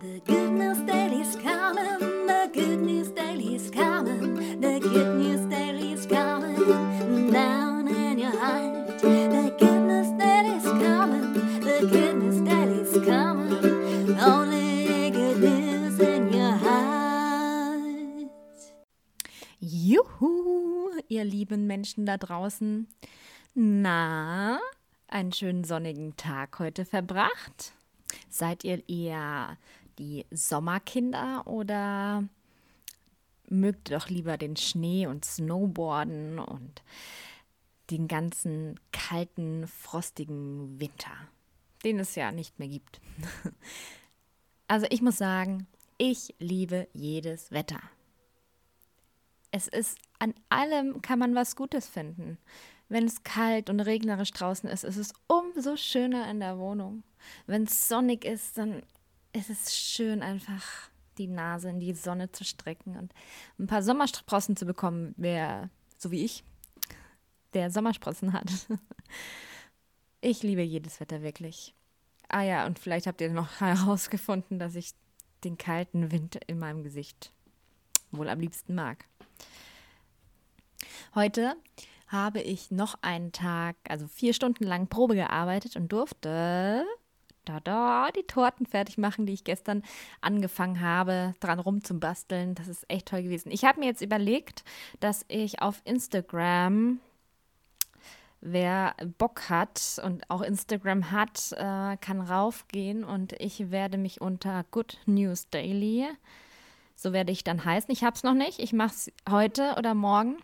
The good news daily's coming, the good news daily's coming, the good news daily's coming down in your heart. The good news daily's coming, the good news daily's coming, only good news in your heart. Juhu, ihr lieben Menschen da draußen. Na, einen schönen sonnigen Tag heute verbracht? Seid ihr eher die Sommerkinder oder mögt ihr doch lieber den Schnee und Snowboarden und den ganzen kalten, frostigen Winter, den es ja nicht mehr gibt? Also ich muss sagen, ich liebe jedes Wetter. Es ist an allem kann man was Gutes finden. Wenn es kalt und regnerisch draußen ist, ist es umso schöner in der Wohnung. Wenn es sonnig ist, dann ist es schön, einfach die Nase in die Sonne zu strecken und ein paar Sommersprossen zu bekommen, wer, so wie ich, der Sommersprossen hat. Ich liebe jedes Wetter wirklich. Ah ja, und vielleicht habt ihr noch herausgefunden, dass ich den kalten Wind in meinem Gesicht wohl am liebsten mag. Heute habe ich noch einen Tag, also vier Stunden lang Probe gearbeitet und durfte da, da, die Torten fertig machen, die ich gestern angefangen habe, dran rumzubasteln. Das ist echt toll gewesen. Ich habe mir jetzt überlegt, dass ich auf Instagram, wer Bock hat und auch Instagram hat, äh, kann raufgehen und ich werde mich unter Good News Daily, so werde ich dann heißen. Ich habe es noch nicht. Ich mache es heute oder morgen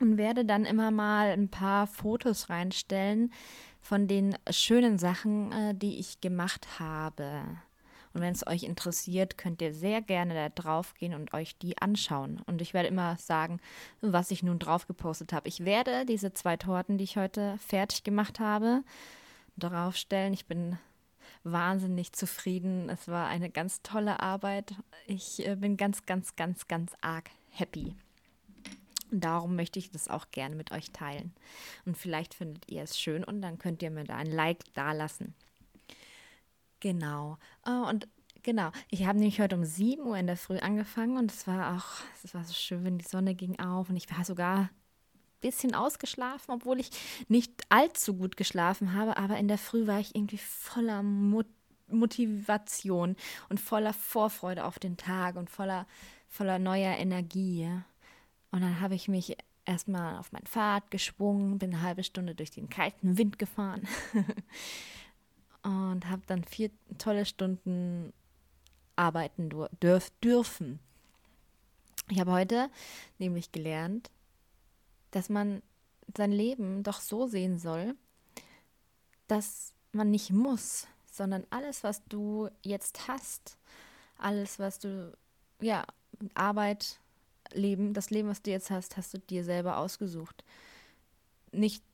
und werde dann immer mal ein paar Fotos reinstellen von den schönen Sachen, äh, die ich gemacht habe. Und wenn es euch interessiert, könnt ihr sehr gerne da drauf gehen und euch die anschauen. Und ich werde immer sagen, was ich nun drauf gepostet habe. Ich werde diese zwei Torten, die ich heute fertig gemacht habe, draufstellen. Ich bin wahnsinnig zufrieden. Es war eine ganz tolle Arbeit. Ich äh, bin ganz, ganz, ganz, ganz arg happy. Und darum möchte ich das auch gerne mit euch teilen. Und vielleicht findet ihr es schön und dann könnt ihr mir da ein Like dalassen. Genau. Oh, und genau, ich habe nämlich heute um 7 Uhr in der Früh angefangen und es war auch, es war so schön, die Sonne ging auf und ich war sogar ein bisschen ausgeschlafen, obwohl ich nicht allzu gut geschlafen habe, aber in der Früh war ich irgendwie voller Mut Motivation und voller Vorfreude auf den Tag und voller, voller neuer Energie. Und dann habe ich mich erstmal auf mein Fahrrad geschwungen, bin eine halbe Stunde durch den kalten Wind gefahren und habe dann vier tolle Stunden arbeiten dürf dürfen. Ich habe heute nämlich gelernt, dass man sein Leben doch so sehen soll, dass man nicht muss, sondern alles, was du jetzt hast, alles, was du, ja, Arbeit, Leben, das Leben, was du jetzt hast, hast du dir selber ausgesucht. Nicht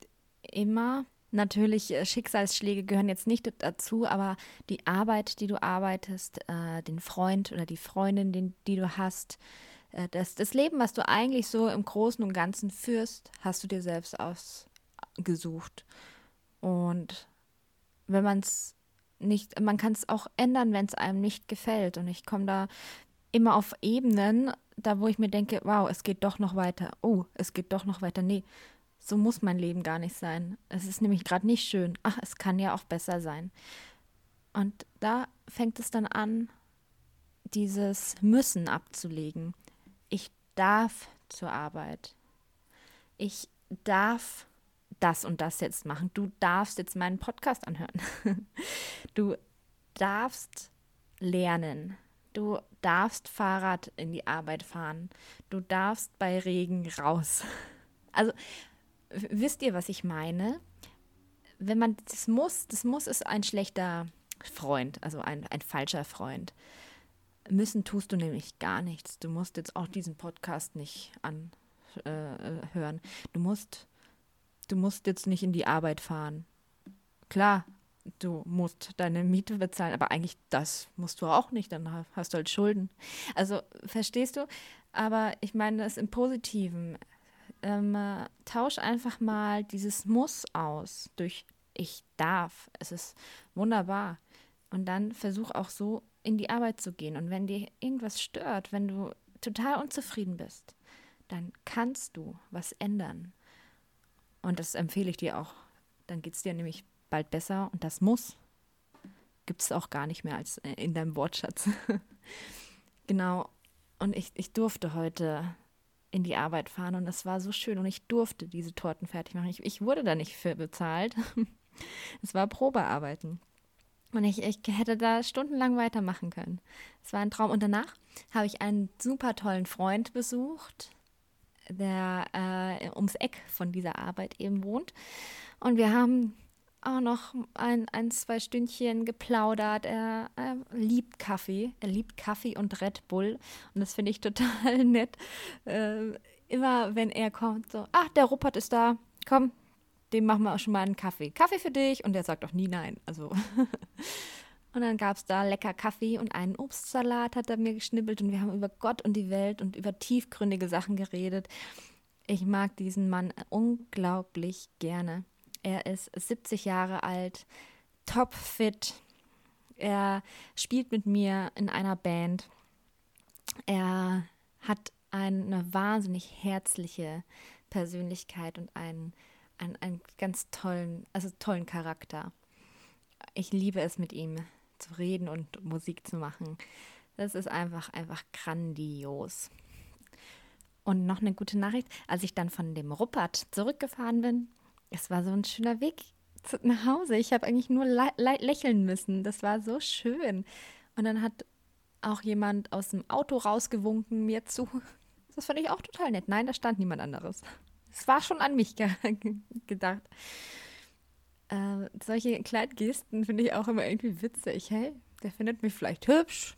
immer. Natürlich, äh, Schicksalsschläge gehören jetzt nicht dazu, aber die Arbeit, die du arbeitest, äh, den Freund oder die Freundin, den, die du hast, äh, das, das Leben, was du eigentlich so im Großen und Ganzen führst, hast du dir selbst ausgesucht. Und wenn man es nicht, man kann es auch ändern, wenn es einem nicht gefällt. Und ich komme da immer auf Ebenen, da wo ich mir denke, wow, es geht doch noch weiter. Oh, es geht doch noch weiter. Nee, so muss mein Leben gar nicht sein. Es ist nämlich gerade nicht schön. Ach, es kann ja auch besser sein. Und da fängt es dann an, dieses Müssen abzulegen. Ich darf zur Arbeit. Ich darf das und das jetzt machen. Du darfst jetzt meinen Podcast anhören. Du darfst lernen. Du darfst Fahrrad in die Arbeit fahren. Du darfst bei Regen raus. Also, wisst ihr, was ich meine? Wenn man das muss, das muss ist ein schlechter Freund, also ein, ein falscher Freund. Müssen tust du nämlich gar nichts. Du musst jetzt auch diesen Podcast nicht anhören. Äh, du musst, du musst jetzt nicht in die Arbeit fahren. Klar, du musst deine Miete bezahlen, aber eigentlich das musst du auch nicht, dann hast du halt Schulden. Also verstehst du? Aber ich meine das im Positiven. Ähm, äh, tausch einfach mal dieses Muss aus durch ich darf. Es ist wunderbar. Und dann versuch auch so in die Arbeit zu gehen. Und wenn dir irgendwas stört, wenn du total unzufrieden bist, dann kannst du was ändern. Und das empfehle ich dir auch. Dann geht es dir nämlich bald besser und das muss. Gibt es auch gar nicht mehr als äh, in deinem Wortschatz. genau. Und ich, ich durfte heute in die Arbeit fahren und das war so schön und ich durfte diese Torten fertig machen. Ich, ich wurde da nicht für bezahlt. es war Probearbeiten. Und ich, ich hätte da stundenlang weitermachen können. Es war ein Traum. Und danach habe ich einen super tollen Freund besucht, der äh, ums Eck von dieser Arbeit eben wohnt. Und wir haben auch noch ein, ein zwei Stündchen geplaudert. Er, er, liebt Kaffee. Er liebt Kaffee und Red Bull. Und das finde ich total nett. Äh, immer wenn er kommt, so, ach, der Rupert ist da. Komm, dem machen wir auch schon mal einen Kaffee. Kaffee für dich. Und er sagt auch nie nein. Also. und dann gab es da lecker Kaffee und einen Obstsalat hat er mir geschnibbelt. Und wir haben über Gott und die Welt und über tiefgründige Sachen geredet. Ich mag diesen Mann unglaublich gerne. Er ist 70 Jahre alt, topfit. Er spielt mit mir in einer Band. Er hat eine wahnsinnig herzliche Persönlichkeit und einen, einen, einen ganz tollen, also tollen Charakter. Ich liebe es, mit ihm zu reden und Musik zu machen. Das ist einfach, einfach grandios. Und noch eine gute Nachricht, als ich dann von dem Ruppert zurückgefahren bin, es war so ein schöner Weg nach Hause. Ich habe eigentlich nur lächeln müssen. Das war so schön. Und dann hat auch jemand aus dem Auto rausgewunken mir zu. Das fand ich auch total nett. Nein, da stand niemand anderes. Es war schon an mich ge gedacht. Äh, solche kleinen Gesten finde ich auch immer irgendwie witzig. Hey, der findet mich vielleicht hübsch.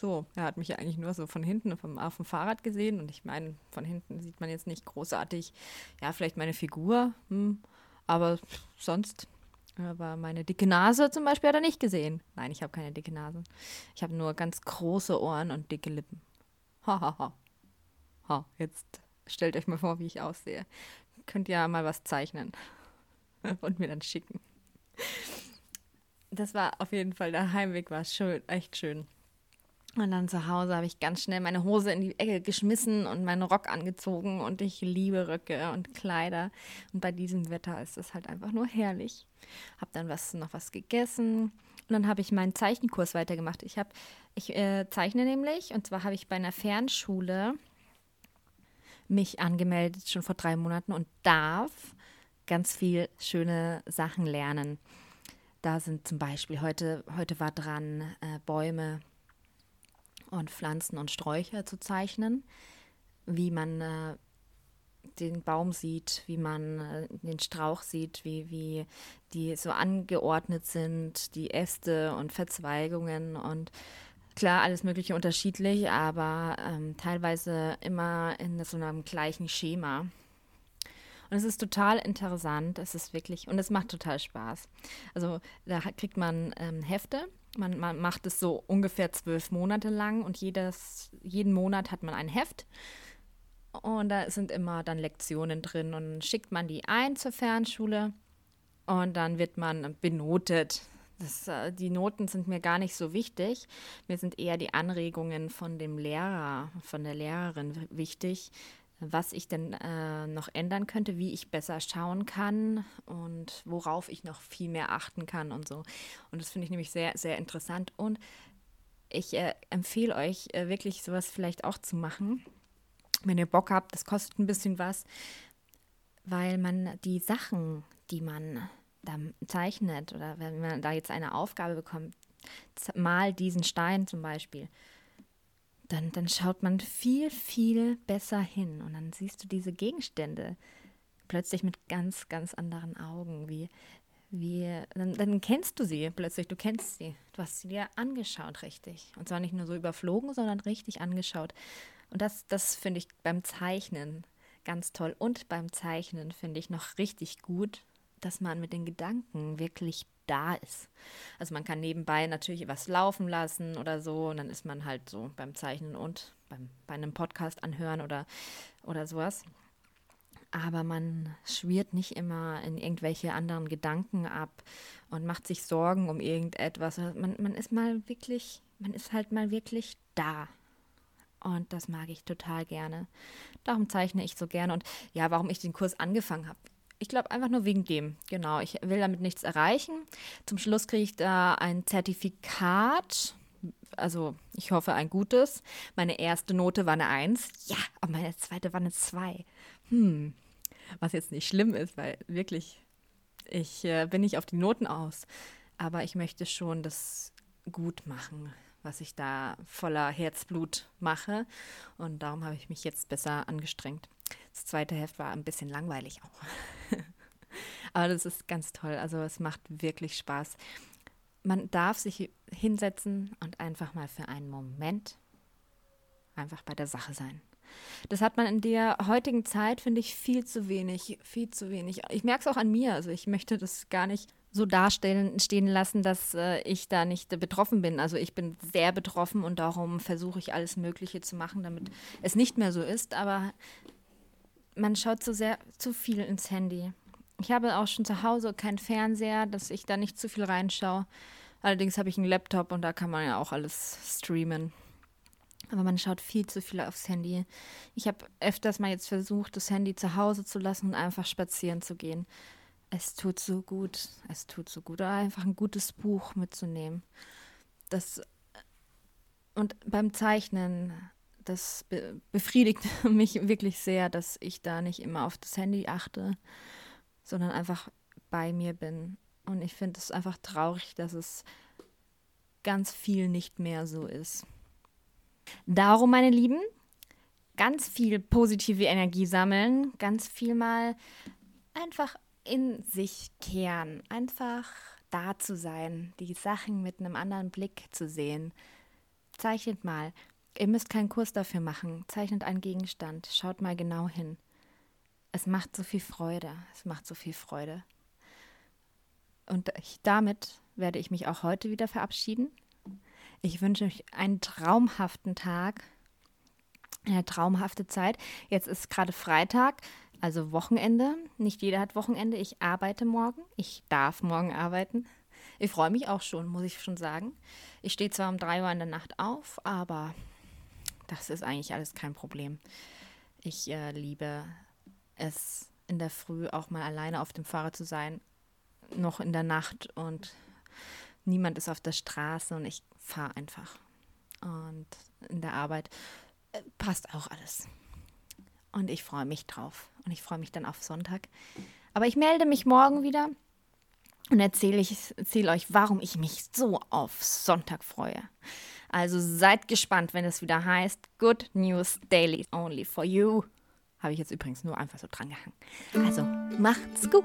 So, er hat mich ja eigentlich nur so von hinten vom, auf dem Fahrrad gesehen und ich meine, von hinten sieht man jetzt nicht großartig, ja, vielleicht meine Figur, hm, aber sonst, aber meine dicke Nase zum Beispiel hat er nicht gesehen. Nein, ich habe keine dicke Nase. Ich habe nur ganz große Ohren und dicke Lippen. Hahaha. Ha, ha. ha, jetzt stellt euch mal vor, wie ich aussehe. Könnt ihr mal was zeichnen und mir dann schicken. Das war auf jeden Fall, der Heimweg war schön, echt schön. Und dann zu Hause habe ich ganz schnell meine Hose in die Ecke geschmissen und meinen Rock angezogen und ich liebe Röcke und Kleider. Und bei diesem Wetter ist es halt einfach nur herrlich. Habe dann was, noch was gegessen und dann habe ich meinen Zeichenkurs weitergemacht. Ich, hab, ich äh, zeichne nämlich und zwar habe ich bei einer Fernschule mich angemeldet, schon vor drei Monaten und darf ganz viel schöne Sachen lernen. Da sind zum Beispiel, heute, heute war dran, äh, Bäume und Pflanzen und Sträucher zu zeichnen, wie man äh, den Baum sieht, wie man äh, den Strauch sieht, wie, wie die so angeordnet sind, die Äste und Verzweigungen und klar, alles Mögliche unterschiedlich, aber ähm, teilweise immer in so einem gleichen Schema. Und es ist total interessant, es ist wirklich, und es macht total Spaß. Also da kriegt man ähm, Hefte man, man macht es so ungefähr zwölf Monate lang und jedes, jeden Monat hat man ein Heft. Und da sind immer dann Lektionen drin und schickt man die ein zur Fernschule und dann wird man benotet. Das, äh, die Noten sind mir gar nicht so wichtig. Mir sind eher die Anregungen von dem Lehrer, von der Lehrerin wichtig, was ich denn äh, noch ändern könnte, wie ich besser schauen kann und worauf ich noch viel mehr achten kann und so. Und das finde ich nämlich sehr, sehr interessant. Und ich äh, empfehle euch äh, wirklich sowas vielleicht auch zu machen, wenn ihr Bock habt. Das kostet ein bisschen was, weil man die Sachen, die man da zeichnet oder wenn man da jetzt eine Aufgabe bekommt, mal diesen Stein zum Beispiel dann, dann schaut man viel, viel besser hin und dann siehst du diese Gegenstände plötzlich mit ganz, ganz anderen Augen, wie, wie, dann, dann, kennst du sie plötzlich, du kennst sie. Du hast sie dir angeschaut, richtig. Und zwar nicht nur so überflogen, sondern richtig angeschaut. Und das, das finde ich beim Zeichnen ganz toll. Und beim Zeichnen finde ich noch richtig gut, dass man mit den Gedanken wirklich da ist. Also man kann nebenbei natürlich was laufen lassen oder so und dann ist man halt so beim Zeichnen und beim, bei einem Podcast anhören oder, oder sowas. Aber man schwirrt nicht immer in irgendwelche anderen Gedanken ab und macht sich Sorgen um irgendetwas. Man, man ist mal wirklich man ist halt mal wirklich da. Und das mag ich total gerne. Darum zeichne ich so gerne. Und ja, warum ich den Kurs angefangen habe. Ich glaube einfach nur wegen dem. Genau, ich will damit nichts erreichen. Zum Schluss kriege ich da ein Zertifikat. Also ich hoffe ein gutes. Meine erste Note war eine 1. Ja, aber meine zweite war eine 2. Hm, was jetzt nicht schlimm ist, weil wirklich, ich äh, bin nicht auf die Noten aus. Aber ich möchte schon das gut machen was ich da voller Herzblut mache. Und darum habe ich mich jetzt besser angestrengt. Das zweite Heft war ein bisschen langweilig auch. Aber das ist ganz toll. Also es macht wirklich Spaß. Man darf sich hinsetzen und einfach mal für einen Moment einfach bei der Sache sein. Das hat man in der heutigen Zeit, finde ich, viel zu wenig, viel zu wenig. Ich merke es auch an mir. Also ich möchte das gar nicht so darstellen stehen lassen, dass äh, ich da nicht äh, betroffen bin. Also ich bin sehr betroffen und darum versuche ich alles Mögliche zu machen, damit es nicht mehr so ist. Aber man schaut zu sehr zu viel ins Handy. Ich habe auch schon zu Hause keinen Fernseher, dass ich da nicht zu viel reinschaue. Allerdings habe ich einen Laptop und da kann man ja auch alles streamen. Aber man schaut viel zu viel aufs Handy. Ich habe öfters mal jetzt versucht, das Handy zu Hause zu lassen und einfach spazieren zu gehen. Es tut so gut, es tut so gut. Einfach ein gutes Buch mitzunehmen. Das und beim Zeichnen, das be befriedigt mich wirklich sehr, dass ich da nicht immer auf das Handy achte, sondern einfach bei mir bin. Und ich finde es einfach traurig, dass es ganz viel nicht mehr so ist. Darum, meine Lieben, ganz viel positive Energie sammeln, ganz viel mal einfach in sich kehren, einfach da zu sein, die Sachen mit einem anderen Blick zu sehen. Zeichnet mal. Ihr müsst keinen Kurs dafür machen. Zeichnet einen Gegenstand. Schaut mal genau hin. Es macht so viel Freude. Es macht so viel Freude. Und ich, damit werde ich mich auch heute wieder verabschieden. Ich wünsche euch einen traumhaften Tag, eine traumhafte Zeit. Jetzt ist gerade Freitag. Also Wochenende. Nicht jeder hat Wochenende. Ich arbeite morgen. Ich darf morgen arbeiten. Ich freue mich auch schon, muss ich schon sagen. Ich stehe zwar um drei Uhr in der Nacht auf, aber das ist eigentlich alles kein Problem. Ich äh, liebe es, in der Früh auch mal alleine auf dem Fahrrad zu sein, noch in der Nacht und niemand ist auf der Straße und ich fahre einfach. Und in der Arbeit äh, passt auch alles. Und ich freue mich drauf. Und ich freue mich dann auf Sonntag. Aber ich melde mich morgen wieder und erzähle, ich, erzähle euch, warum ich mich so auf Sonntag freue. Also seid gespannt, wenn es wieder heißt Good News Daily Only for You. Habe ich jetzt übrigens nur einfach so dran gehangen. Also macht's gut.